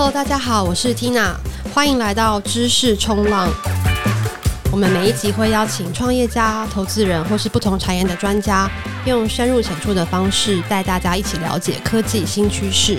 Hello，大家好，我是 Tina，欢迎来到知识冲浪。我们每一集会邀请创业家、投资人或是不同产业的专家，用深入浅出的方式带大家一起了解科技新趋势。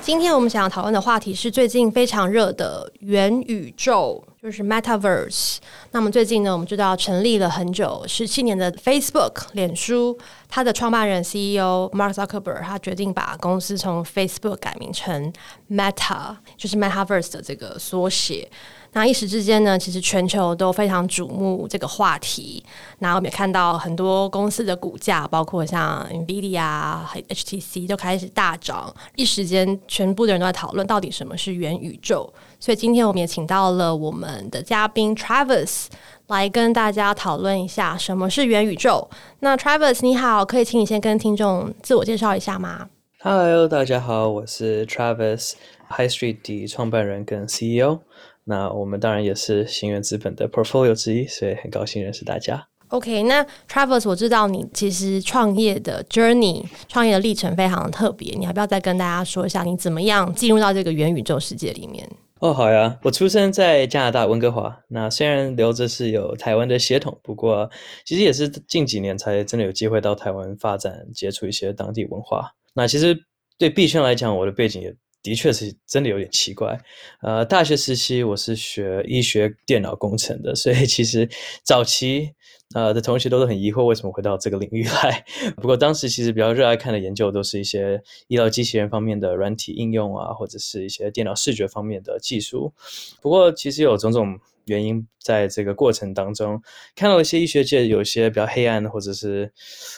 今天我们想要讨论的话题是最近非常热的元宇宙，就是 Metaverse。那么最近呢，我们知道成立了很久十七年的 Facebook 脸书，它的创办人 CEO Mark Zuckerberg 他决定把公司从 Facebook 改名成 Meta，就是 Metaverse 的这个缩写。那一时之间呢，其实全球都非常瞩目这个话题。那我们也看到很多公司的股价，包括像 NVIDIA、HTC 都开始大涨。一时间，全部的人都在讨论到底什么是元宇宙。所以今天我们也请到了我们的嘉宾 Travis 来跟大家讨论一下什么是元宇宙。那 Travis 你好，可以请你先跟听众自我介绍一下吗？Hello，大家好，我是 Travis，High Street 的创办人跟 CEO。那我们当然也是心元资本的 portfolio 之一，所以很高兴认识大家。OK，那 Travis，我知道你其实创业的 journey、创业的历程非常的特别，你要不要再跟大家说一下你怎么样进入到这个元宇宙世界里面？哦，好呀，我出生在加拿大温哥华，那虽然留着是有台湾的血统，不过其实也是近几年才真的有机会到台湾发展，接触一些当地文化。那其实对币圈来讲，我的背景也。的确是真的有点奇怪，呃，大学时期我是学医学电脑工程的，所以其实早期呃的同学都是很疑惑为什么回到这个领域来。不过当时其实比较热爱看的研究都是一些医疗机器人方面的软体应用啊，或者是一些电脑视觉方面的技术。不过其实有种种。原因在这个过程当中，看到一些医学界有些比较黑暗或者是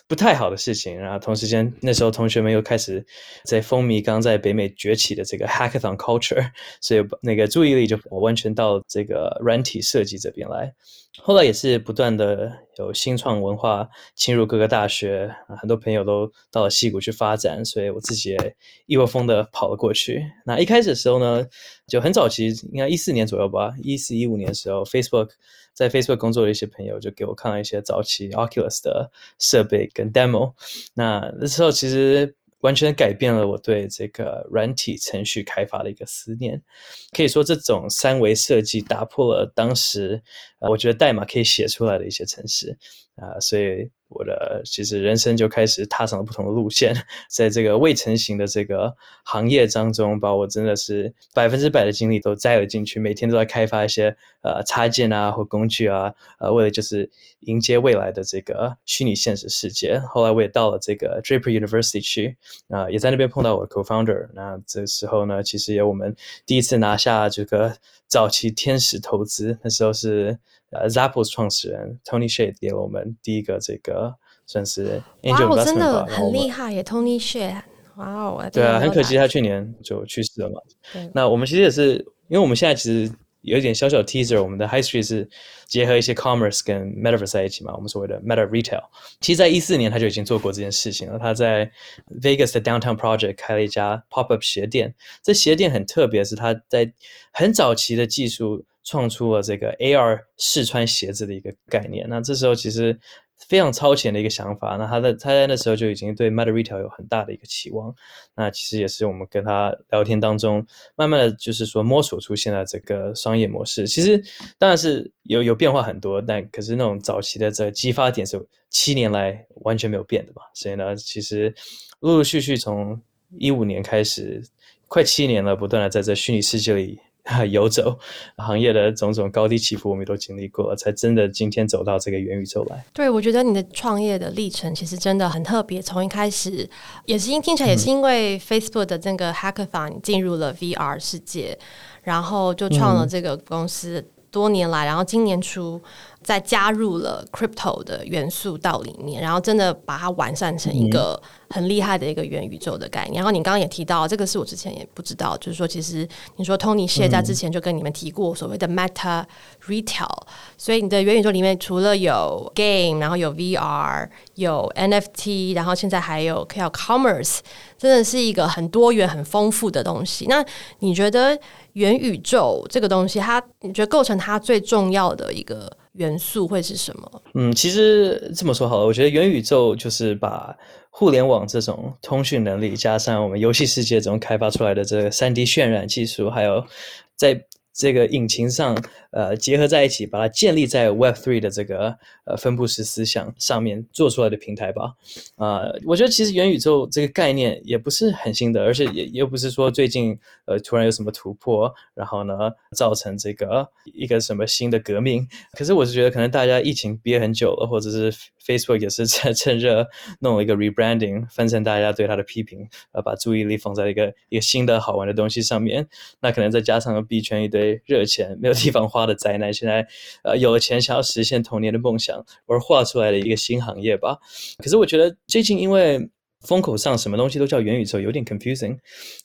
不太好的事情，然后同时间那时候同学们又开始在风靡刚在北美崛起的这个 Hackathon culture，所以那个注意力就完全到这个软体设计这边来。后来也是不断的有新创文化侵入各个大学啊，很多朋友都到了西谷去发展，所以我自己也一窝蜂的跑了过去。那一开始的时候呢，就很早期，应该一四年左右吧，一四一五年的时候，Facebook 在 Facebook 工作的一些朋友就给我看了一些早期 Oculus 的设备跟 demo。那那时候其实。完全改变了我对这个软体程序开发的一个思念，可以说这种三维设计打破了当时，呃，我觉得代码可以写出来的一些程式，啊，所以。我的其实人生就开始踏上了不同的路线，在这个未成型的这个行业当中，把我真的是百分之百的精力都栽了进去，每天都在开发一些呃插件啊或工具啊，呃，为了就是迎接未来的这个虚拟现实世界。后来我也到了这个 Draper University 去，啊、也在那边碰到我的 co-founder。那这时候呢，其实也我们第一次拿下这个早期天使投资，那时候是。呃，Zappos 创始人 Tony Hsieh 给了我们第一个这个算是 Angel Investment 吧。哇，真的很厉害耶，Tony Hsieh，哇哦！对啊，很可惜他去年就去世了嘛。那我们其实也是，因为我们现在其实有一点小小 teaser，我们的 High Street 是结合一些 commerce 跟 Metaverse 在一起嘛，我们所谓的 Meta Retail。其实，在一四年他就已经做过这件事情了。他在 Vegas 的 Downtown Project 开了一家 Pop Up 鞋店。这鞋店很特别，是他在很早期的技术。创出了这个 AR 试穿鞋子的一个概念，那这时候其实非常超前的一个想法。那他在他在那时候就已经对 Meta Retail 有很大的一个期望。那其实也是我们跟他聊天当中，慢慢的就是说摸索出现在这个商业模式。其实当然是有有变化很多，但可是那种早期的这个激发点是七年来完全没有变的嘛。所以呢，其实陆陆续续从一五年开始，快七年了，不断的在这虚拟世界里。游走行业的种种高低起伏，我们也都经历过，才真的今天走到这个元宇宙来。对，我觉得你的创业的历程其实真的很特别。从一开始也是因听起来也是因为 Facebook 的这个 Hackathon 进入了 VR 世界，然后就创了这个公司。多年来，然后今年初再加入了 Crypto 的元素到里面，然后真的把它完善成一个。很厉害的一个元宇宙的概念，然后你刚刚也提到，这个是我之前也不知道，就是说，其实你说 Tony 谢在之前就跟你们提过所谓的 Meta Retail，所以你的元宇宙里面除了有 Game，然后有 VR，有 NFT，然后现在还有叫 Commerce，真的是一个很多元、很丰富的东西。那你觉得元宇宙这个东西，它你觉得构成它最重要的一个？元素会是什么？嗯，其实这么说好了，我觉得元宇宙就是把互联网这种通讯能力，加上我们游戏世界中开发出来的这个 3D 渲染技术，还有在这个引擎上，呃，结合在一起，把它建立在 Web Three 的这个呃分布式思想上面做出来的平台吧。啊、我觉得其实元宇宙这个概念也不是很新的，而且也又不是说最近呃突然有什么突破，然后呢造成这个一个什么新的革命。可是我是觉得可能大家疫情憋很久了，或者是 Facebook 也是 趁趁热弄了一个 rebranding，分散大家对它的批评，呃，把注意力放在一个一个新的好玩的东西上面。那可能再加上币圈一堆。热钱没有地方花的灾难，现在呃有了钱想要实现童年的梦想而画出来的一个新行业吧。可是我觉得最近因为风口上什么东西都叫元宇宙，有点 confusing。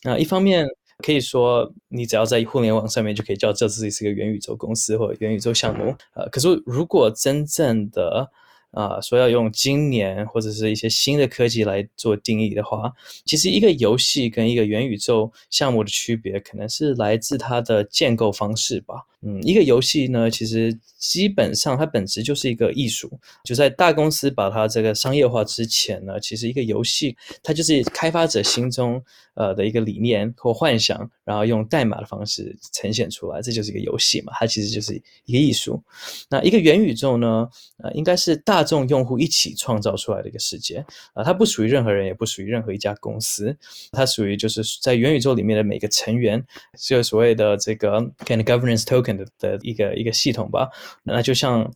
那一方面可以说你只要在互联网上面就可以叫这自己是个元宇宙公司或者元宇宙项目。呃，可是如果真正的啊，说要用今年或者是一些新的科技来做定义的话，其实一个游戏跟一个元宇宙项目的区别，可能是来自它的建构方式吧。嗯，一个游戏呢，其实基本上它本质就是一个艺术。就在大公司把它这个商业化之前呢，其实一个游戏它就是开发者心中呃的一个理念或幻想，然后用代码的方式呈现出来，这就是一个游戏嘛。它其实就是一个艺术。那一个元宇宙呢，呃，应该是大众用户一起创造出来的一个世界啊，呃，它不属于任何人，也不属于任何一家公司，它属于就是在元宇宙里面的每个成员，是有所谓的这个 kind governance token。的一个一个系统吧，那就像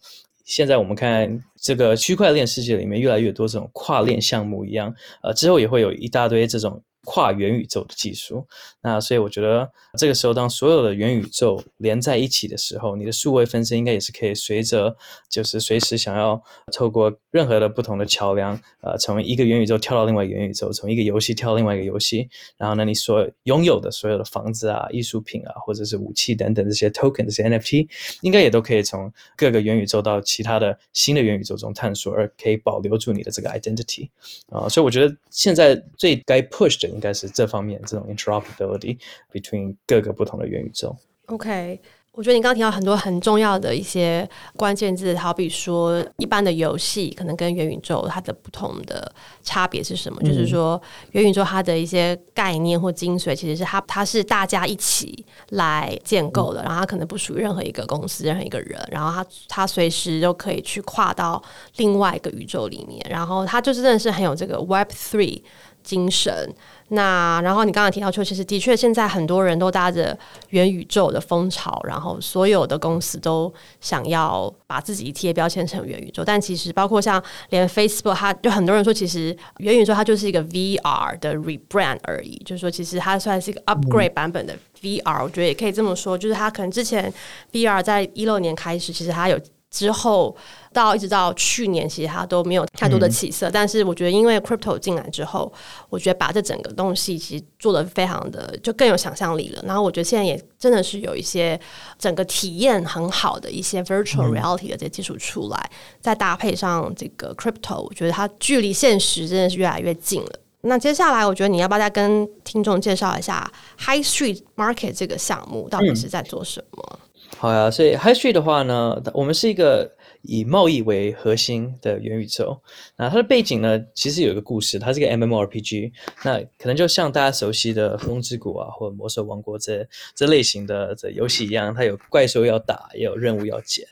现在我们看这个区块链世界里面越来越多这种跨链项目一样，呃，之后也会有一大堆这种。跨元宇宙的技术，那所以我觉得这个时候，当所有的元宇宙连在一起的时候，你的数位分身应该也是可以随着，就是随时想要透过任何的不同的桥梁，呃，从一个元宇宙跳到另外一个元宇宙，从一个游戏跳到另外一个游戏，然后呢，你所拥有的所有的房子啊、艺术品啊，或者是武器等等这些 token、这些 NFT，应该也都可以从各个元宇宙到其他的新的元宇宙中探索，而可以保留住你的这个 identity 啊、所以我觉得现在最该 push 的。应该是这方面这种 interoperability between 各个不同的元宇宙。OK，我觉得你刚刚提到很多很重要的一些关键字，好比说一般的游戏可能跟元宇宙它的不同的差别是什么？嗯、就是说元宇宙它的一些概念或精髓，其实是它它是大家一起来建构的，嗯、然后它可能不属于任何一个公司、任何一个人，然后它它随时都可以去跨到另外一个宇宙里面，然后它就是真的是很有这个 Web Three 精神。那然后你刚刚提到说，其实的确现在很多人都搭着元宇宙的风潮，然后所有的公司都想要把自己贴标签成元宇宙。但其实包括像连 Facebook，它就很多人说，其实元宇宙它就是一个 VR 的 rebrand 而已，就是说其实它算是一个 upgrade 版本的 VR。我觉得也可以这么说，就是它可能之前 VR 在一六年开始，其实它有。之后到一直到去年，其实它都没有太多的起色。嗯、但是我觉得，因为 crypto 进来之后，我觉得把这整个东西其实做得非常的就更有想象力了。然后我觉得现在也真的是有一些整个体验很好的一些 virtual reality 的这些技术出来，嗯、再搭配上这个 crypto，我觉得它距离现实真的是越来越近了。那接下来，我觉得你要不要再跟听众介绍一下 High Street Market 这个项目到底是在做什么？嗯好呀，所以 High Street 的话呢，我们是一个以贸易为核心的元宇宙。那它的背景呢，其实有一个故事，它是一个 MMORPG。那可能就像大家熟悉的《风之谷》啊，或者《魔兽王国》这这类型的这游戏一样，它有怪兽要打，也有任务要解。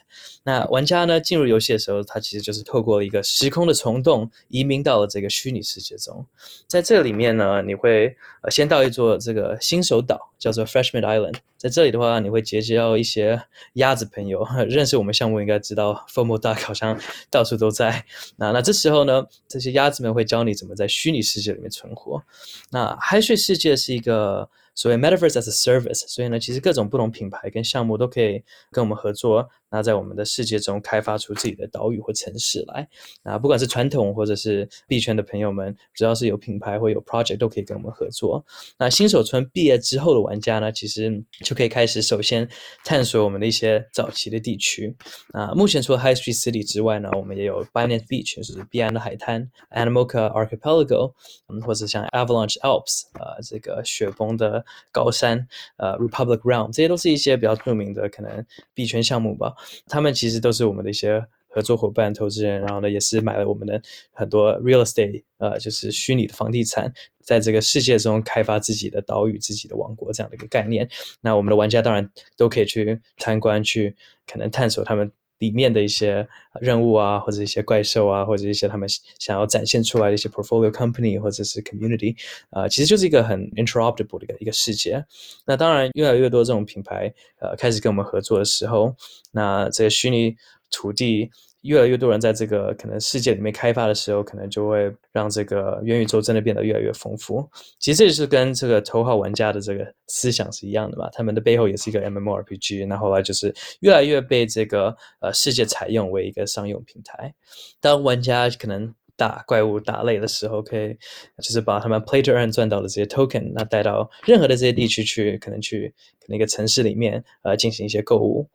那玩家呢，进入游戏的时候，他其实就是透过一个时空的虫洞，移民到了这个虚拟世界中。在这里面呢，你会呃先到一座这个新手岛，叫做 Freshman Island。在这里的话，你会结交一些鸭子朋友。认识我们项目应该知道，FOMO Duck 好像到处都在。那那这时候呢，这些鸭子们会教你怎么在虚拟世界里面存活。那 High Street 世界是一个。所谓 Metaverse as a Service，所以呢，其实各种不同品牌跟项目都可以跟我们合作，那在我们的世界中开发出自己的岛屿或城市来。啊，不管是传统或者是币圈的朋友们，只要是有品牌或有 project，都可以跟我们合作。那新手村毕业之后的玩家呢，其实就可以开始首先探索我们的一些早期的地区。啊，目前除了 High Street City 之外呢，我们也有 Binance Beach，就是币安的海滩，Animoca Archipelago，嗯，或者像 Avalanche Alps，啊，这个雪崩的。高山，呃，Republic Realm，这些都是一些比较著名的可能币圈项目吧。他们其实都是我们的一些合作伙伴、投资人，然后呢，也是买了我们的很多 real estate，呃，就是虚拟的房地产，在这个世界中开发自己的岛屿、自己的王国这样的一个概念。那我们的玩家当然都可以去参观，去可能探索他们。里面的一些任务啊，或者一些怪兽啊，或者一些他们想要展现出来的一些 portfolio company 或者是 community，啊、其实就是一个很 interoperable 的一个一个世界。那当然，越来越多这种品牌呃开始跟我们合作的时候，那这个虚拟土地。越来越多人在这个可能世界里面开发的时候，可能就会让这个元宇宙真的变得越来越丰富。其实这就是跟这个头号玩家的这个思想是一样的嘛，他们的背后也是一个 MMORPG，那后来就是越来越被这个呃世界采用为一个商用平台。当玩家可能打怪物打累的时候，可以就是把他们 Play to Earn 赚到的这些 Token，那带到任何的这些地区去，可能去可能一个城市里面呃进行一些购物。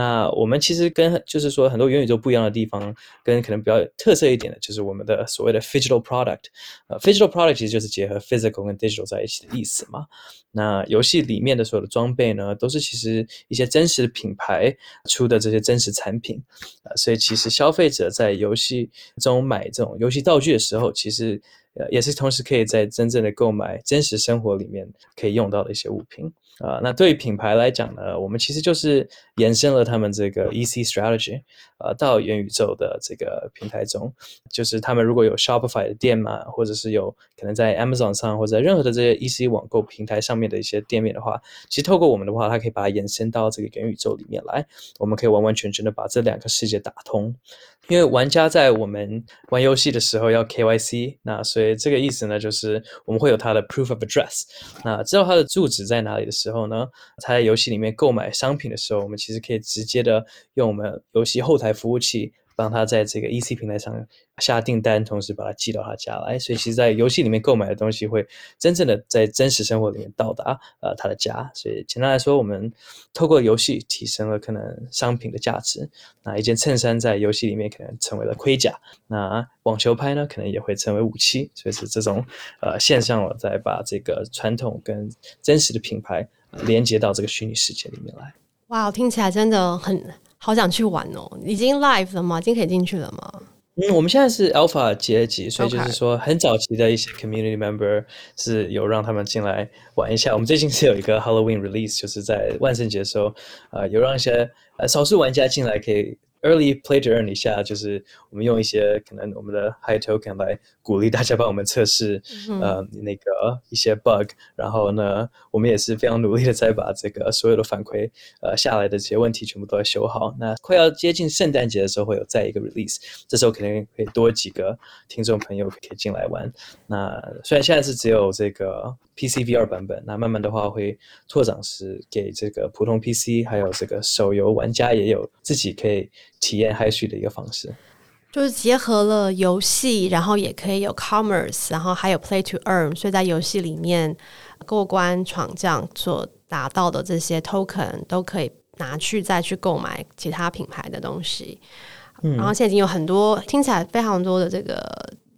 那我们其实跟就是说很多元宇宙不一样的地方，跟可能比较有特色一点的，就是我们的所谓的 phygital product。呃，phygital product 其实就是结合 physical 跟 digital 在一起的意思嘛。那游戏里面的所有的装备呢，都是其实一些真实的品牌出的这些真实产品。呃，所以其实消费者在游戏中买这种游戏道具的时候，其实呃也是同时可以在真正的购买真实生活里面可以用到的一些物品。啊、那对于品牌来讲呢，我们其实就是延伸了他们这个 EC strategy，呃，到元宇宙的这个平台中，就是他们如果有 Shopify 的店嘛，或者是有可能在 Amazon 上或者在任何的这些 EC 网购平台上面的一些店面的话，其实透过我们的话，它可以把它延伸到这个元宇宙里面来，我们可以完完全全的把这两个世界打通。因为玩家在我们玩游戏的时候要 KYC，那所以这个意思呢，就是我们会有他的 Proof of Address，那知道他的住址在哪里的时候呢，他在游戏里面购买商品的时候，我们其实可以直接的用我们游戏后台服务器。帮他在这个 EC 平台上下订单，同时把它寄到他家来，所以其实，在游戏里面购买的东西会真正的在真实生活里面到达呃他的家。所以简单来说，我们透过游戏提升了可能商品的价值。那一件衬衫在游戏里面可能成为了盔甲，那网球拍呢，可能也会成为武器。所以是这种呃线上，我再把这个传统跟真实的品牌连接到这个虚拟世界里面来。哇，听起来真的很。好想去玩哦！已经 live 了吗？已经可以进去了吗？嗯，我们现在是 alpha 阶级，所以就是说很早期的一些 community member 是有让他们进来玩一下。我们最近是有一个 Halloween release，就是在万圣节的时候，呃，有让一些呃少数玩家进来可以。Early play to earn 一下，就是我们用一些可能我们的 high token 来鼓励大家帮我们测试，嗯、呃，那个一些 bug，然后呢，我们也是非常努力的在把这个所有的反馈呃下来的这些问题全部都要修好。那快要接近圣诞节的时候会有再一个 release，这时候肯定可以多几个听众朋友可以进来玩。那虽然现在是只有这个。PC VR 版本，那慢慢的话会拓展是给这个普通 PC，还有这个手游玩家也有自己可以体验 HISU 的一个方式，就是结合了游戏，然后也可以有 Commerce，然后还有 Play to Earn，所以在游戏里面过关闯将所达到的这些 Token 都可以拿去再去购买其他品牌的东西，嗯，然后现在已经有很多听起来非常多的这个。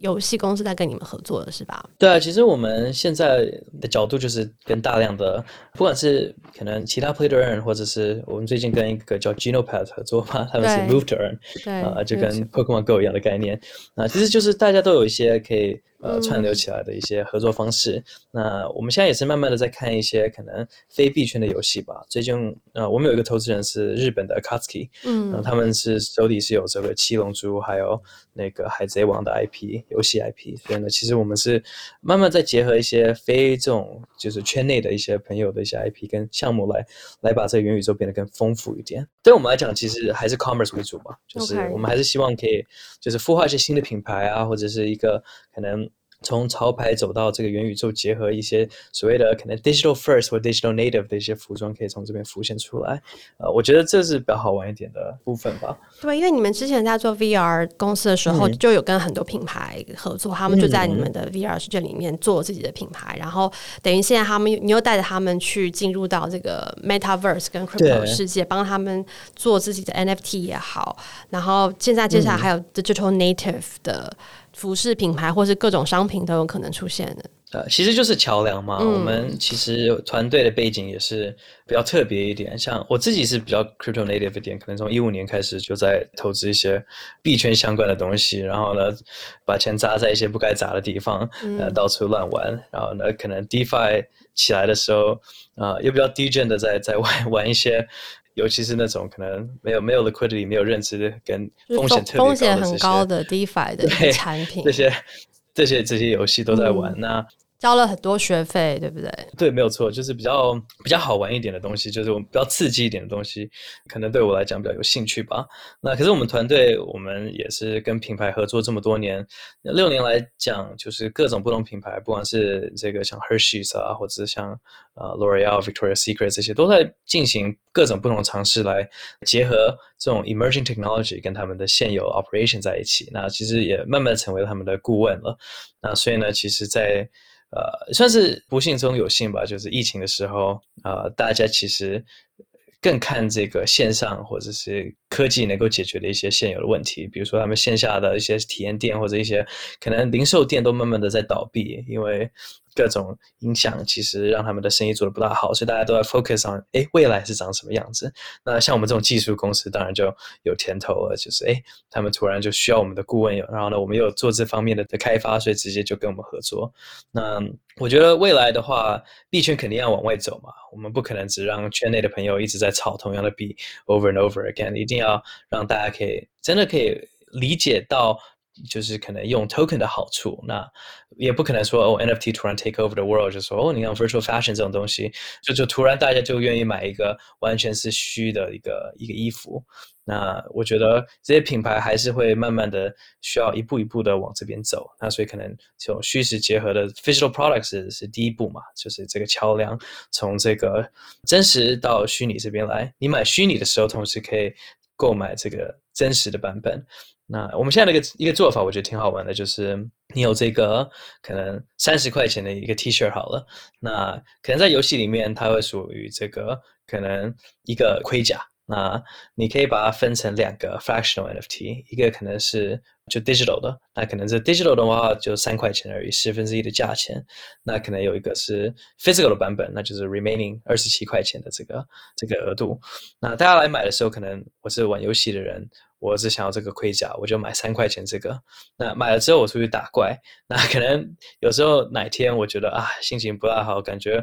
游戏公司在跟你们合作的是吧？对啊，其实我们现在的角度就是跟大量的，不管是可能其他 Play to Earn，或者是我们最近跟一个叫 Genopath 合作嘛，他们是 Move to Earn，对，啊、呃，就跟 Pokemon Go 一样的概念。啊，其实就是大家都有一些可以。呃，串流起来的一些合作方式。嗯、那我们现在也是慢慢的在看一些可能非币圈的游戏吧。最近，呃，我们有一个投资人是日本的 Katsuki，嗯，呃、他们是手里是有这个七龙珠还有那个海贼王的 IP 游戏 IP。所以呢，其实我们是慢慢在结合一些非这种就是圈内的一些朋友的一些 IP 跟项目来来把这个元宇宙变得更丰富一点。对我们来讲，其实还是 Commerce 为主嘛，就是我们还是希望可以就是孵化一些新的品牌啊，或者是一个可能。从潮牌走到这个元宇宙，结合一些所谓的可能 digital first 或 digital native 的一些服装，可以从这边浮现出来。呃，我觉得这是比较好玩一点的部分吧。对，因为你们之前在做 VR 公司的时候，就有跟很多品牌合作，嗯、他们就在你们的 VR 世界里面做自己的品牌，嗯、然后等于现在他们你又带着他们去进入到这个 Metaverse 跟 Crypto 世界，帮他们做自己的 NFT 也好，然后现在接下来还有 digital native 的。服饰品牌或是各种商品都有可能出现的呃，其实就是桥梁嘛。嗯、我们其实团队的背景也是比较特别一点，像我自己是比较 crypto native 一点，可能从一五年开始就在投资一些币圈相关的东西，然后呢，把钱砸在一些不该砸的地方，嗯、呃，到处乱玩，然后呢，可能 DeFi 起来的时候，啊、呃，又比较 degen 的在在玩玩一些，尤其是那种可能没有没有 liquidity、没有认知跟风险特别高的风险很高的 DeFi 的产品，这些这些这些游戏都在玩，嗯、那。交了很多学费，对不对？对，没有错，就是比较比较好玩一点的东西，就是我们比较刺激一点的东西，可能对我来讲比较有兴趣吧。那可是我们团队，我们也是跟品牌合作这么多年，六年来讲，就是各种不同品牌，不管是这个像 Hershey's 啊，或者是像呃 L'Oreal、Victoria's Secret 这些，都在进行各种不同的尝试，来结合这种 emerging technology 跟他们的现有 operation 在一起。那其实也慢慢成为他们的顾问了。那所以呢，其实，在呃，算是不幸中有幸吧。就是疫情的时候，呃，大家其实更看这个线上或者是科技能够解决的一些现有的问题，比如说他们线下的一些体验店或者一些可能零售店都慢慢的在倒闭，因为。各种影响其实让他们的生意做得不大好，所以大家都在 focus on，哎，未来是长什么样子？那像我们这种技术公司，当然就有甜头了，就是哎，他们突然就需要我们的顾问，然后呢，我们又有做这方面的的开发，所以直接就跟我们合作。那我觉得未来的话，币圈肯定要往外走嘛，我们不可能只让圈内的朋友一直在炒同样的币 over and over again，一定要让大家可以真的可以理解到。就是可能用 token 的好处，那也不可能说哦 NFT 突然 take over the world，就说哦，你看 virtual fashion 这种东西，就就突然大家就愿意买一个完全是虚的一个一个衣服。那我觉得这些品牌还是会慢慢的需要一步一步的往这边走。那所以可能这种虚实结合的 physical products 是，是第一步嘛，就是这个桥梁，从这个真实到虚拟这边来。你买虚拟的时候，同时可以购买这个真实的版本。那我们现在的一个一个做法，我觉得挺好玩的，就是你有这个可能三十块钱的一个 T 恤好了，那可能在游戏里面它会属于这个可能一个盔甲，那你可以把它分成两个 fractional NFT，一个可能是就 digital 的，那可能这 digital 的话就三块钱而已，十分之一的价钱，那可能有一个是 physical 的版本，那就是 remaining 二十七块钱的这个这个额度，那大家来买的时候，可能我是玩游戏的人。我只想要这个盔甲，我就买三块钱这个。那买了之后，我出去打怪。那可能有时候哪天我觉得啊，心情不大好，感觉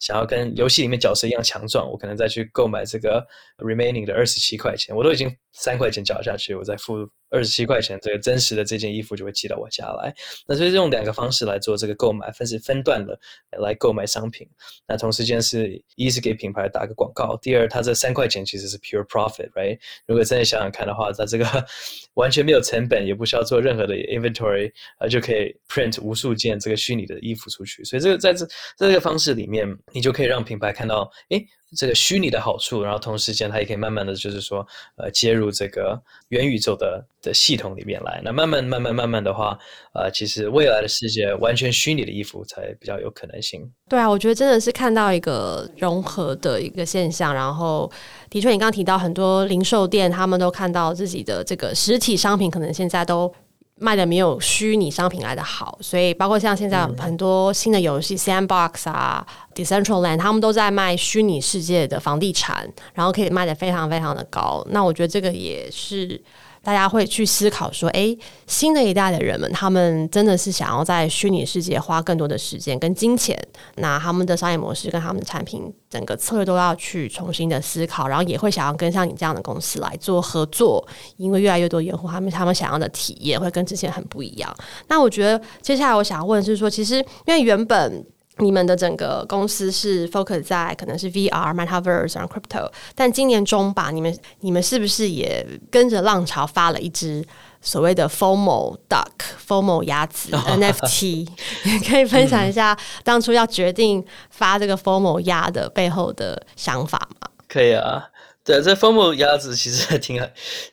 想要跟游戏里面角色一样强壮，我可能再去购买这个 remaining 的二十七块钱。我都已经三块钱缴下去，我再付。二十七块钱，这个真实的这件衣服就会寄到我家来。那所以用两个方式来做这个购买，分是分段的来购买商品。那同时间是一是给品牌打个广告，第二它这三块钱其实是 pure profit，right？如果真的想想看的话，它这个 完全没有成本，也不需要做任何的 inventory，呃，就可以 print 无数件这个虚拟的衣服出去。所以这个在这在这个方式里面，你就可以让品牌看到，诶。这个虚拟的好处，然后同时间它也可以慢慢的就是说，呃，接入这个元宇宙的的系统里面来。那慢慢慢慢慢慢的话，呃，其实未来的世界完全虚拟的衣服才比较有可能性。对啊，我觉得真的是看到一个融合的一个现象。然后，的确，你刚刚提到很多零售店，他们都看到自己的这个实体商品可能现在都。卖的没有虚拟商品来的好，所以包括像现在很多新的游戏、嗯、，Sandbox 啊，Decentraland，他们都在卖虚拟世界的房地产，然后可以卖的非常非常的高。那我觉得这个也是。大家会去思考说，诶，新的一代的人们，他们真的是想要在虚拟世界花更多的时间跟金钱，那他们的商业模式跟他们的产品整个策略都要去重新的思考，然后也会想要跟像你这样的公司来做合作，因为越来越多用户他们他们想要的体验会跟之前很不一样。那我觉得接下来我想问的是说，其实因为原本。你们的整个公司是 focus 在可能是 VR、Metaverse 和 Crypto，但今年中吧，你们你们是不是也跟着浪潮发了一支所谓的 FOMO Duck、FOMO 鸭子 NFT？也 可以分享一下当初要决定发这个 FOMO 鸭的背后的想法吗？可以啊，对，这 FOMO 鸭子其实还挺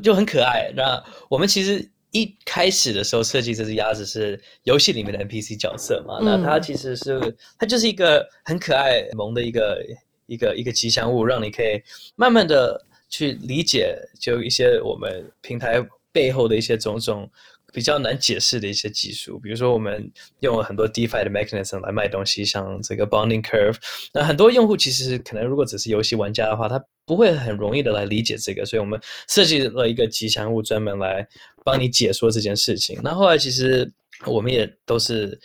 就很可爱。那我们其实。一开始的时候设计这只鸭子是游戏里面的 NPC 角色嘛，嗯、那它其实是它就是一个很可爱萌的一个一个一个吉祥物，让你可以慢慢的去理解，就一些我们平台背后的一些种种比较难解释的一些技术，比如说我们用了很多 DeFi 的 mechanism 来卖东西，像这个 bonding curve。那很多用户其实可能如果只是游戏玩家的话，他不会很容易的来理解这个，所以我们设计了一个吉祥物专门来帮你解说这件事情。那后来其实我们也都是。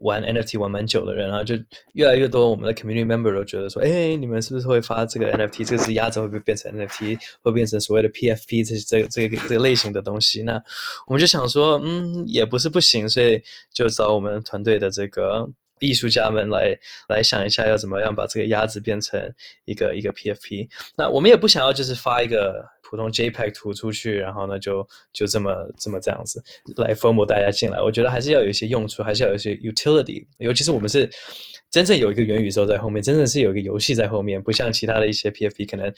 玩 NFT 玩蛮久的人，然后就越来越多我们的 community member 都觉得说，哎，你们是不是会发这个 NFT？这个是鸭子会不会变成 NFT？会变成所谓的 PFP 这这这个这个类型的东西？那我们就想说，嗯，也不是不行，所以就找我们团队的这个艺术家们来来想一下，要怎么样把这个鸭子变成一个一个 PFP。那我们也不想要就是发一个。普通 JPEG 图出去，然后呢，就就这么这么这样子来 FOMO 大家进来。我觉得还是要有一些用处，还是要有一些 utility。尤其是我们是真正有一个元宇宙在后面，真正是有一个游戏在后面，不像其他的一些 PFP，可能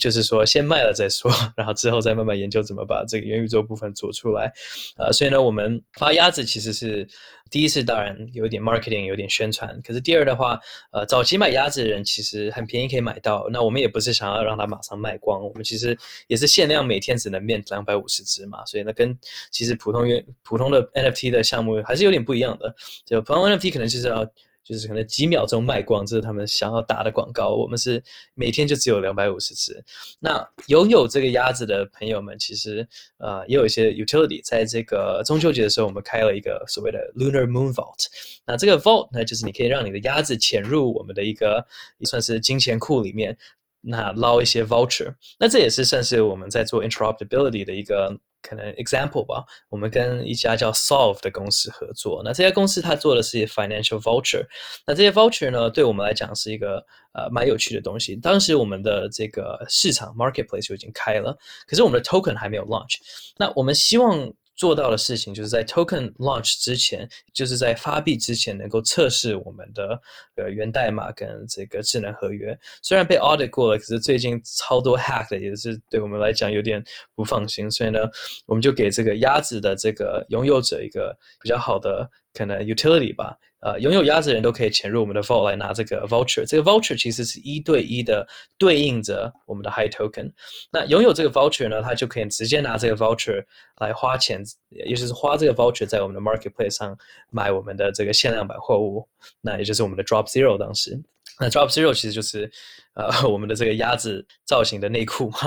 就是说先卖了再说，然后之后再慢慢研究怎么把这个元宇宙部分做出来。呃，所以呢，我们发鸭子其实是。第一次当然有点 marketing，有点宣传。可是第二的话，呃，早期买鸭子的人其实很便宜可以买到。那我们也不是想要让它马上卖光，我们其实也是限量，每天只能 mint 两百五十只嘛。所以呢，跟其实普通原普通的 NFT 的项目还是有点不一样的。就普通 NFT 可能就是要。就是可能几秒钟卖光，这是他们想要打的广告。我们是每天就只有两百五十只。那拥有这个鸭子的朋友们，其实呃也有一些 utility。在这个中秋节的时候，我们开了一个所谓的 Lunar Moon Vault。那这个 Vault 呢，就是你可以让你的鸭子潜入我们的一个也算是金钱库里面，那捞一些 voucher。那这也是算是我们在做 interoperability 的一个。可能 example 吧，我们跟一家叫 Solve 的公司合作。那这家公司它做的是 financial voucher。那这些 voucher 呢，对我们来讲是一个呃蛮有趣的东西。当时我们的这个市场 marketplace 就已经开了，可是我们的 token 还没有 launch。那我们希望。做到的事情就是在 token launch 之前，就是在发币之前，能够测试我们的呃源代码跟这个智能合约。虽然被 audit 过了，可是最近超多 hack 的，也是对我们来讲有点不放心。所以呢，我们就给这个鸭子的这个拥有者一个比较好的可能 utility 吧。呃，拥有鸭子的人都可以潜入我们的 vault 来拿这个 voucher。这个 voucher 其实是一对一的对应着我们的 high token。那拥有这个 voucher 呢，他就可以直接拿这个 voucher 来花钱，也就是花这个 voucher 在我们的 marketplace 上买我们的这个限量版货物。那也就是我们的 Drop Zero 当时。那 Drop Zero 其实就是呃 我们的这个鸭子造型的内裤嘛。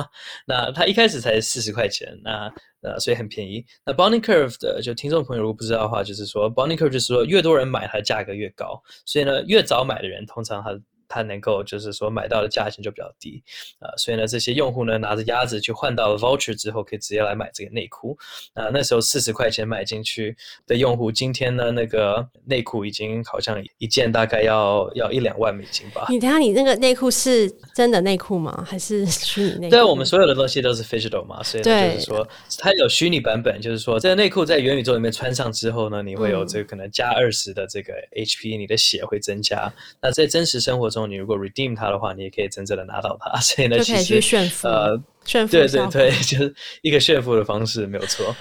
那它一开始才四十块钱。那呃，所以很便宜。那 Bonding Curve 的，就听众朋友如果不知道的话，就是说 Bonding Curve 就是说越多人买，它的价格越高。所以呢，越早买的人，通常他。它能够就是说买到的价钱就比较低，啊、呃，所以呢，这些用户呢拿着鸭子去换到了 voucher 之后，可以直接来买这个内裤。啊、呃，那时候四十块钱买进去的用户，今天呢那个内裤已经好像一件大概要要一两万美金吧。你等下，你那个内裤是真的内裤吗？还是 虚拟内裤？对，我们所有的东西都是 phygital 嘛，所以就是说它有虚拟版本，就是说这个内裤在元宇宙里面穿上之后呢，你会有这个可能加二十的这个 HP，你的血会增加。那在真实生活中，你如果 redeem 它的话，你也可以真正的拿到它，所以呢，其实炫富呃，炫富，对对对，就是一个炫富的方式，没有错。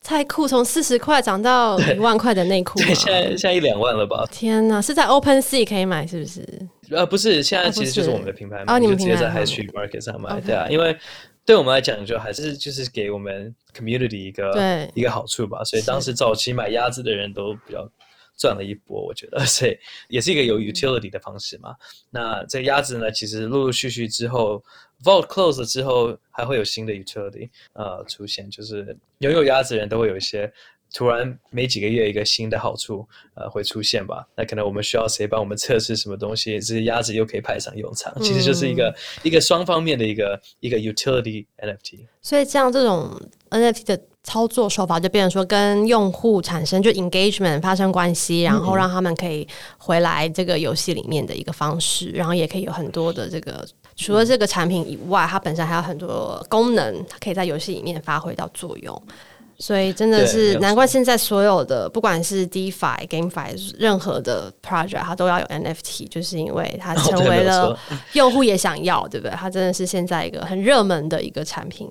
菜裤从四十块涨到一万块的内裤，对，现在现在一两万了吧？天哪，是在 OpenSea 可以买是不是？呃，不是，现在其实就是我们的品牌，哦，你们直接在 High Street Market 上买，对啊，因为对我们来讲，就还是就是给我们 community 一个对一个好处吧，所以当时早期买鸭子的人都比较。赚了一波，我觉得，所以也是一个有 utility 的方式嘛。那这鸭子呢，其实陆陆续续之后，vault close 了之后，还会有新的 utility 呃出现，就是拥有鸭子的人都会有一些突然没几个月一个新的好处呃会出现吧。那可能我们需要谁帮我们测试什么东西，这些鸭子又可以派上用场，其实就是一个、嗯、一个双方面的一个一个 utility NFT。所以像这种 NFT 的。操作手法就变成说，跟用户产生就 engagement 发生关系，然后让他们可以回来这个游戏里面的一个方式，然后也可以有很多的这个除了这个产品以外，它本身还有很多功能，它可以在游戏里面发挥到作用。所以真的是难怪现在所有的不管是 DeFi、GameFi 任何的 project，它都要有 NFT，就是因为它成为了用户也想要，对不对？它真的是现在一个很热门的一个产品。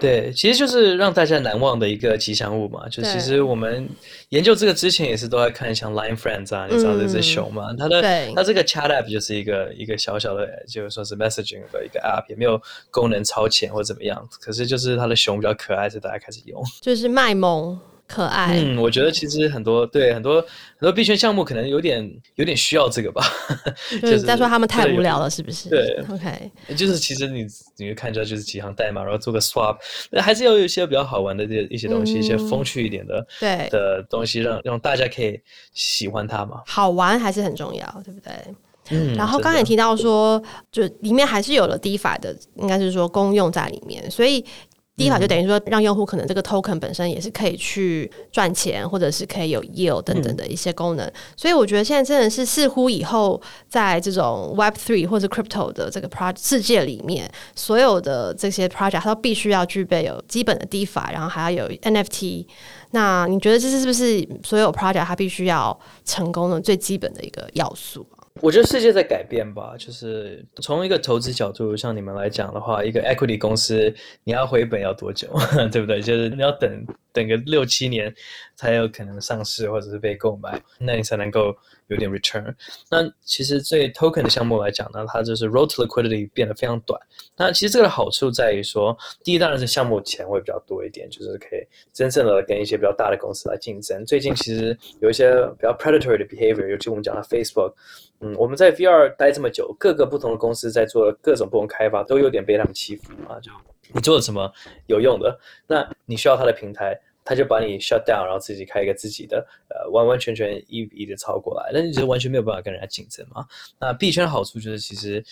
对，其实就是让大家难忘的一个吉祥物嘛。就其实我们研究这个之前也是都在看像 Line Friends 啊，你知道这只熊嘛？它的它这个 Chat App 就是一个一个小小的，就是说是 Messaging 的一个 App，也没有功能超前或怎么样。可是就是它的熊比较可爱，所以大家开始用。就是卖萌。可爱，嗯，我觉得其实很多对很多很多币圈项目可能有点有点需要这个吧，就是在说他们太无聊了，是不是？对，OK，就是其实你你会看一下就是几行代码，然后做个 swap，还是要有一些比较好玩的这一些东西，嗯、一些风趣一点的对的东西让，让让大家可以喜欢它嘛。好玩还是很重要，对不对？嗯。然后刚才也提到说，就里面还是有了 DeFi 的，应该是说功用在里面，所以。DeFi 就等于说，让用户可能这个 token 本身也是可以去赚钱，或者是可以有 yield 等等的一些功能。所以我觉得现在真的是似乎以后在这种 Web Three 或者 Crypto 的这个 project 世界里面，所有的这些 project 它都必须要具备有基本的 DeFi，然后还要有 NFT。那你觉得这是是不是所有 project 它必须要成功的最基本的一个要素？我觉得世界在改变吧，就是从一个投资角度，像你们来讲的话，一个 equity 公司你要回本要多久，对不对？就是你要等等个六七年才有可能上市或者是被购买，那你才能够有点 return。那其实对 token 的项目来讲呢，它就是 road to liquidity 变得非常短。那其实这个的好处在于说，第一当然是项目钱会比较多一点，就是可以真正的跟一些比较大的公司来竞争。最近其实有一些比较 predatory 的 behavior，尤其我们讲的 Facebook。嗯，我们在 VR 待这么久，各个不同的公司在做各种不同开发，都有点被他们欺负啊。就你做了什么有用的，那你需要他的平台，他就把你 shut down，然后自己开一个自己的，呃，完完全全一比一的抄过来，那你就完全没有办法跟人家竞争嘛。那币圈的好处就是，其实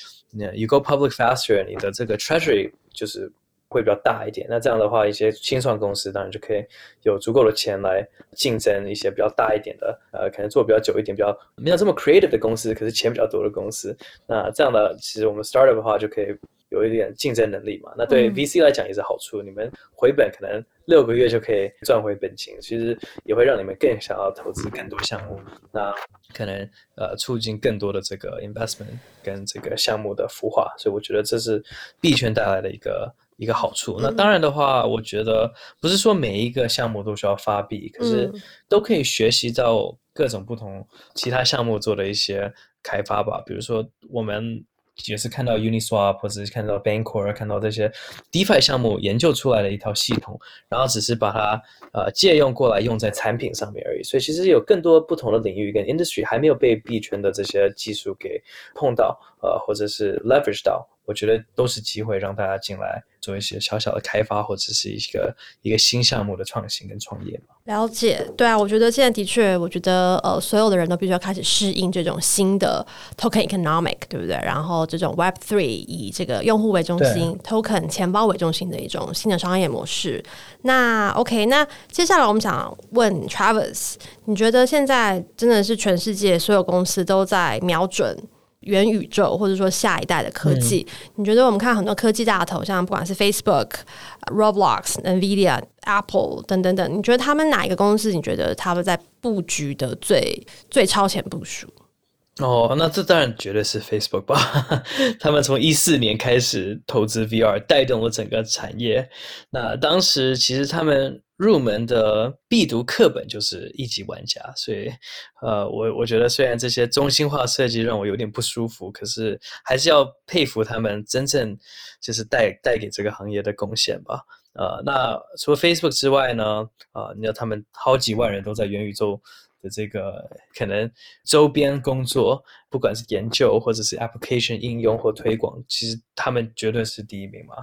，you go public faster，你的这个 treasury 就是。会比较大一点，那这样的话，一些新创公司当然就可以有足够的钱来竞争一些比较大一点的，呃，可能做比较久一点、比较没有这么 creative 的公司，可是钱比较多的公司。那这样的，其实我们 startup 的话就可以有一点竞争能力嘛。那对 VC 来讲也是好处，嗯、你们回本可能六个月就可以赚回本金，其实也会让你们更想要投资更多项目。那可能呃促进更多的这个 investment 跟这个项目的孵化，所以我觉得这是币圈带来的一个。一个好处，那当然的话，我觉得不是说每一个项目都需要发币，可是都可以学习到各种不同其他项目做的一些开发吧。比如说，我们也是看到 Uniswap 或者是看到 Bancor，看到这些 DeFi 项目研究出来的一套系统，然后只是把它呃借用过来用在产品上面而已。所以其实有更多不同的领域跟 industry 还没有被币圈的这些技术给碰到，呃，或者是 leverage 到。我觉得都是机会，让大家进来做一些小小的开发，或者是一个一个新项目的创新跟创业嘛。了解，对啊，我觉得现在的确，我觉得呃，所有的人都必须要开始适应这种新的 token economic，对不对？然后这种 Web three 以这个用户为中心，token 钱包为中心的一种新的商业模式。那 OK，那接下来我们想问 Travis，你觉得现在真的是全世界所有公司都在瞄准？元宇宙，或者说下一代的科技，嗯、你觉得我们看很多科技大头，像不管是 Facebook、Roblox、Nvidia、Apple 等等等，你觉得他们哪一个公司？你觉得他们在布局的最最超前部署？哦，那这当然绝对是 Facebook 吧。他们从一四年开始投资 VR，带动了整个产业。那当时其实他们。入门的必读课本就是一级玩家，所以，呃，我我觉得虽然这些中心化设计让我有点不舒服，可是还是要佩服他们真正就是带带给这个行业的贡献吧。呃，那除了 Facebook 之外呢，啊、你知道他们好几万人都在元宇宙的这个可能周边工作，不管是研究或者是 application 应用或推广，其实他们绝对是第一名嘛。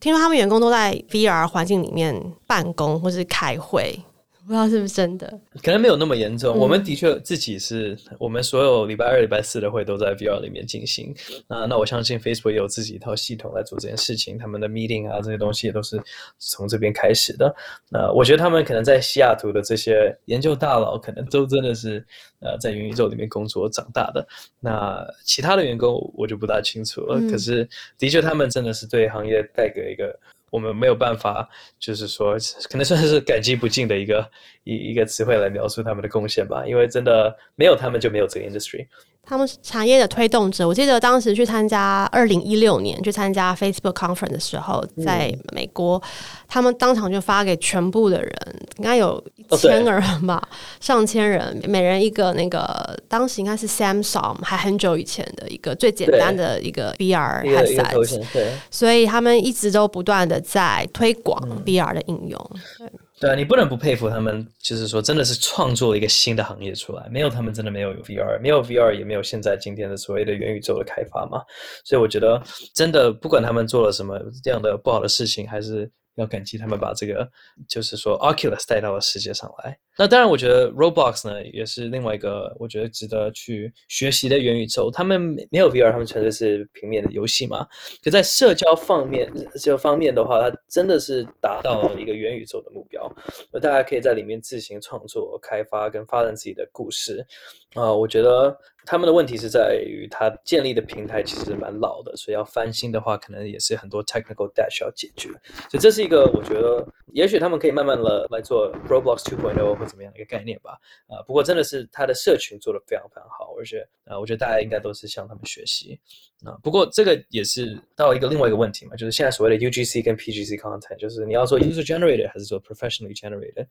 听说他们员工都在 VR 环境里面办公或是开会。不知道是不是真的，可能没有那么严重。嗯、我们的确自己是我们所有礼拜二、礼拜四的会都在 VR 里面进行。那那我相信 Facebook 也有自己一套系统来做这件事情，他们的 meeting 啊这些东西也都是从这边开始的。那我觉得他们可能在西雅图的这些研究大佬，可能都真的是呃在元宇宙里面工作长大的。那其他的员工我就不大清楚了。嗯、可是的确，他们真的是对行业带给一个。我们没有办法，就是说，可能算是感激不尽的一个一一个词汇来描述他们的贡献吧。因为真的没有他们，就没有这个 industry。他们是产业的推动者。我记得当时去参加二零一六年去参加 Facebook Conference 的时候，在美国，嗯、他们当场就发给全部的人，应该有一千个人吧，哦、上千人，每人一个那个，当时应该是 Samsung，还很久以前的一个最简单的一个 VR headset，所以他们一直都不断的在推广 VR 的应用。嗯对啊，你不能不佩服他们，就是说，真的是创作一个新的行业出来。没有他们，真的没有 VR，没有 VR，也没有现在今天的所谓的元宇宙的开发嘛。所以我觉得，真的不管他们做了什么这样的不好的事情，还是。要感激他们把这个，就是说 Oculus 带到了世界上来。那当然，我觉得 Roblox 呢也是另外一个我觉得值得去学习的元宇宙。他们没有 VR，他们纯粹是平面的游戏嘛。可在社交方面，这方面的话，它真的是达到了一个元宇宙的目标。那大家可以在里面自行创作、开发跟发展自己的故事。啊、呃，我觉得。他们的问题是在于，他建立的平台其实蛮老的，所以要翻新的话，可能也是很多 technical debt 需要解决。所以这是一个我觉得，也许他们可以慢慢的来做 Roblox 2.0或怎么样的一个概念吧。啊、不过真的是他的社群做的非常非常好，而且啊、我觉得大家应该都是向他们学习。啊，不过这个也是到一个另外一个问题嘛，就是现在所谓的 UGC 跟 PGC content，就是你要做 user generated 还是做 professionally generated？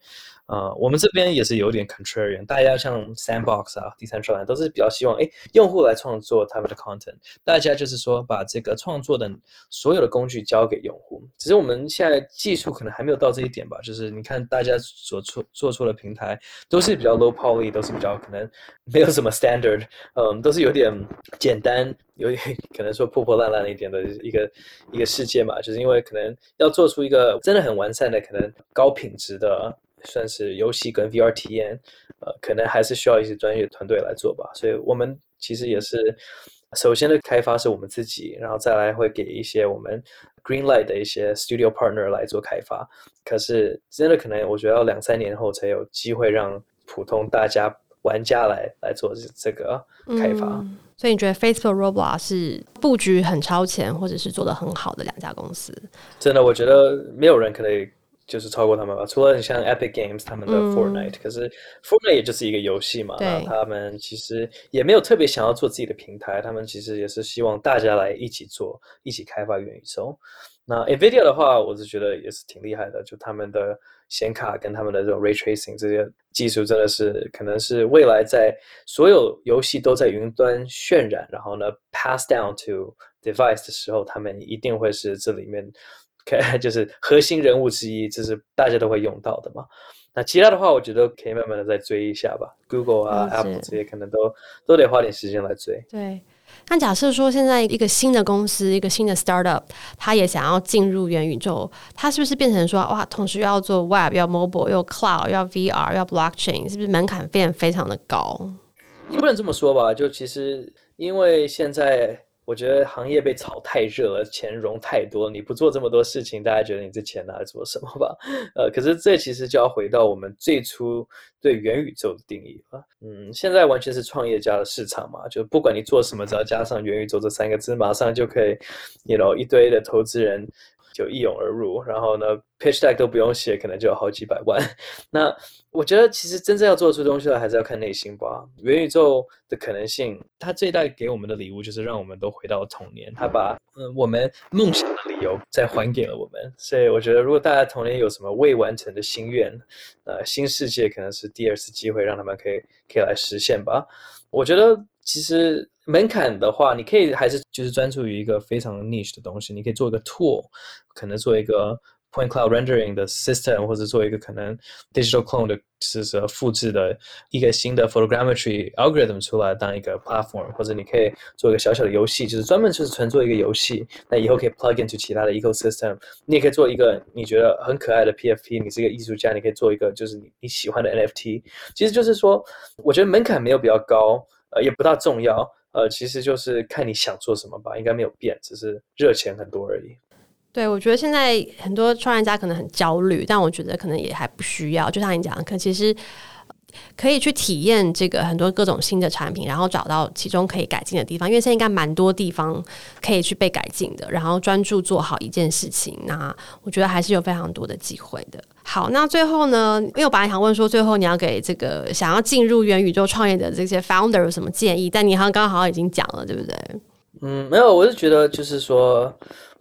啊，我们这边也是有点 contrarian，大家像 Sandbox 啊、Decentraland 都是比较希望，哎，用户来创作他们的 content，大家就是说把这个创作的所有的工具交给用户。只是我们现在技术可能还没有到这一点吧，就是你看大家所做做出的平台都是比较 low poly，都是比较可能没有什么 standard，嗯，都是有点简单。有点可能说破破烂烂一点的 一个一个世界嘛，就是因为可能要做出一个真的很完善的、可能高品质的算是游戏跟 VR 体验，呃，可能还是需要一些专业团队来做吧。所以我们其实也是首先的开发是我们自己，然后再来会给一些我们 Greenlight 的一些 Studio Partner 来做开发。可是真的可能我觉得要两三年后才有机会让普通大家玩家来来做这个开发。嗯所以你觉得 Facebook、Roblox 是布局很超前，或者是做的很好的两家公司？真的，我觉得没有人可以就是超过他们吧。除了像 Epic Games 他们的 Fortnite，嗯，可是 Fortnite 也就是一个游戏嘛。那他们其实也没有特别想要做自己的平台，他们其实也是希望大家来一起做，一起开发元宇宙。那 NVIDIA 的话，我是觉得也是挺厉害的，就他们的显卡跟他们的这种 Ray Tracing 这些技术，真的是可能是未来在所有游戏都在云端渲染，然后呢 pass down to device 的时候，他们一定会是这里面可 就是核心人物之一，这是大家都会用到的嘛。那其他的话，我觉得可以慢慢的再追一下吧，Google 啊、Apple 这些可能都都得花点时间来追。对。那假设说现在一个新的公司，一个新的 startup，它也想要进入元宇宙，它是不是变成说哇，同时要做 web，要 mobile，要 cloud，要 VR，要 blockchain，是不是门槛变非常的高？你不能这么说吧？就其实因为现在。我觉得行业被炒太热了，钱融太多，你不做这么多事情，大家觉得你这钱拿来做什么吧？呃，可是这其实就要回到我们最初对元宇宙的定义了。嗯，现在完全是创业家的市场嘛，就不管你做什么，只要加上元宇宙这三个字，马上就可以，you know，一堆的投资人就一涌而入，然后呢，pitch deck 都不用写，可能就有好几百万。那我觉得其实真正要做出东西来，还是要看内心吧。元宇宙的可能性，它最大给我们的礼物就是让我们都回到童年，它把嗯我们梦想的理由再还给了我们。所以我觉得，如果大家童年有什么未完成的心愿，呃，新世界可能是第二次机会，让他们可以可以来实现吧。我觉得其实门槛的话，你可以还是就是专注于一个非常 niche 的东西，你可以做一个 tool，可能做一个。Point cloud rendering 的 system，或者做一个可能 digital clone 的，就是说复制的一个新的 photogrammetry algorithm 出来当一个 platform，或者你可以做一个小小的游戏，就是专门就是纯做一个游戏，那以后可以 plug into 其他的 ecosystem。你也可以做一个你觉得很可爱的 PFP，你是一个艺术家，你可以做一个就是你你喜欢的 NFT。其实就是说，我觉得门槛没有比较高，呃，也不大重要，呃，其实就是看你想做什么吧，应该没有变，只是热钱很多而已。对，我觉得现在很多创业家可能很焦虑，但我觉得可能也还不需要。就像你讲的，可其实可以去体验这个很多各种新的产品，然后找到其中可以改进的地方。因为现在应该蛮多地方可以去被改进的，然后专注做好一件事情。那我觉得还是有非常多的机会的。好，那最后呢，因为我本来想问说，最后你要给这个想要进入元宇宙创业的这些 founder 有什么建议？但你好像刚好像已经讲了，对不对？嗯，没有，我是觉得就是说，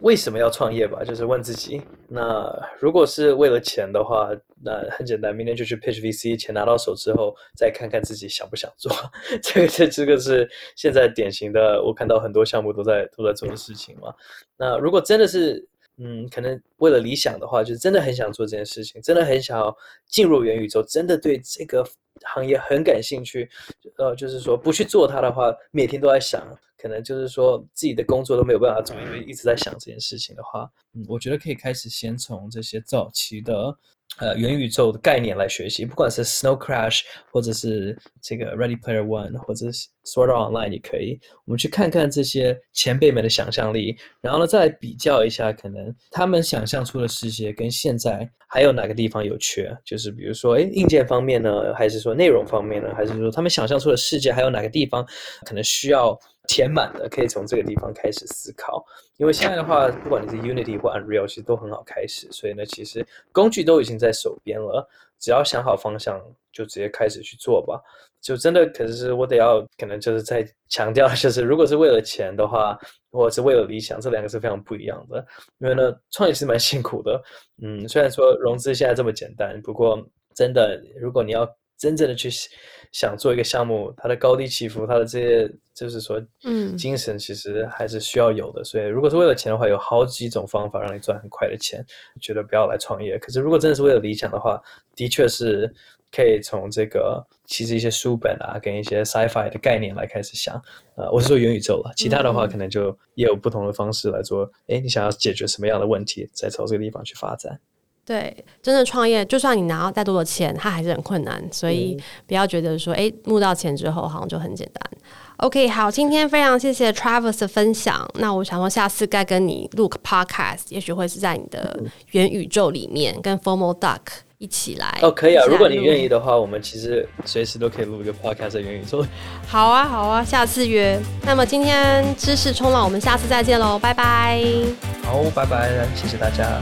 为什么要创业吧？就是问自己。那如果是为了钱的话，那很简单，明天就去 pitch VC，钱拿到手之后，再看看自己想不想做。这个这这个是现在典型的，我看到很多项目都在都在做的事情嘛。那如果真的是，嗯，可能为了理想的话，就是真的很想做这件事情，真的很想要进入元宇宙，真的对这个行业很感兴趣。呃，就是说不去做它的话，每天都在想。可能就是说自己的工作都没有办法做，因为一直在想这件事情的话，嗯，我觉得可以开始先从这些早期的呃元宇宙的概念来学习，不管是 Snow Crash 或者是这个 Ready Player One 或者是 Sword Online 也可以，我们去看看这些前辈们的想象力，然后呢再来比较一下，可能他们想象出的世界跟现在还有哪个地方有缺，就是比如说，诶，硬件方面呢，还是说内容方面呢，还是说他们想象出的世界还有哪个地方可能需要。填满的，可以从这个地方开始思考。因为现在的话，不管你是 Unity 或 Unreal，其实都很好开始。所以呢，其实工具都已经在手边了，只要想好方向，就直接开始去做吧。就真的，可是我得要，可能就是在强调，就是如果是为了钱的话，或者是为了理想，这两个是非常不一样的。因为呢，创业是蛮 辛苦的。嗯，虽然说融资现在这么简单，不过真的，如果你要真正的去想做一个项目，它的高低起伏，它的这些就是说，嗯，精神其实还是需要有的。嗯、所以，如果是为了钱的话，有好几种方法让你赚很快的钱，觉得不要来创业。可是，如果真的是为了理想的话，的确是可以从这个其实一些书本啊，跟一些 sci-fi 的概念来开始想。呃，我是说元宇宙了，其他的话可能就也有不同的方式来做。哎、嗯，你想要解决什么样的问题，再朝这个地方去发展。对，真的创业，就算你拿到再多的钱，它还是很困难。所以不要觉得说，哎，募到钱之后好像就很简单。OK，好，今天非常谢谢 Travis 的分享。那我想说，下次该跟你录个 Podcast，也许会是在你的元宇宙里面，跟 Formal Duck 一起来。哦，可以啊，如果你愿意的话，我们其实随时都可以录一个 Podcast 在元宇宙。好啊，好啊，下次约。那么今天知识冲浪，我们下次再见喽，拜拜。好，拜拜，谢谢大家。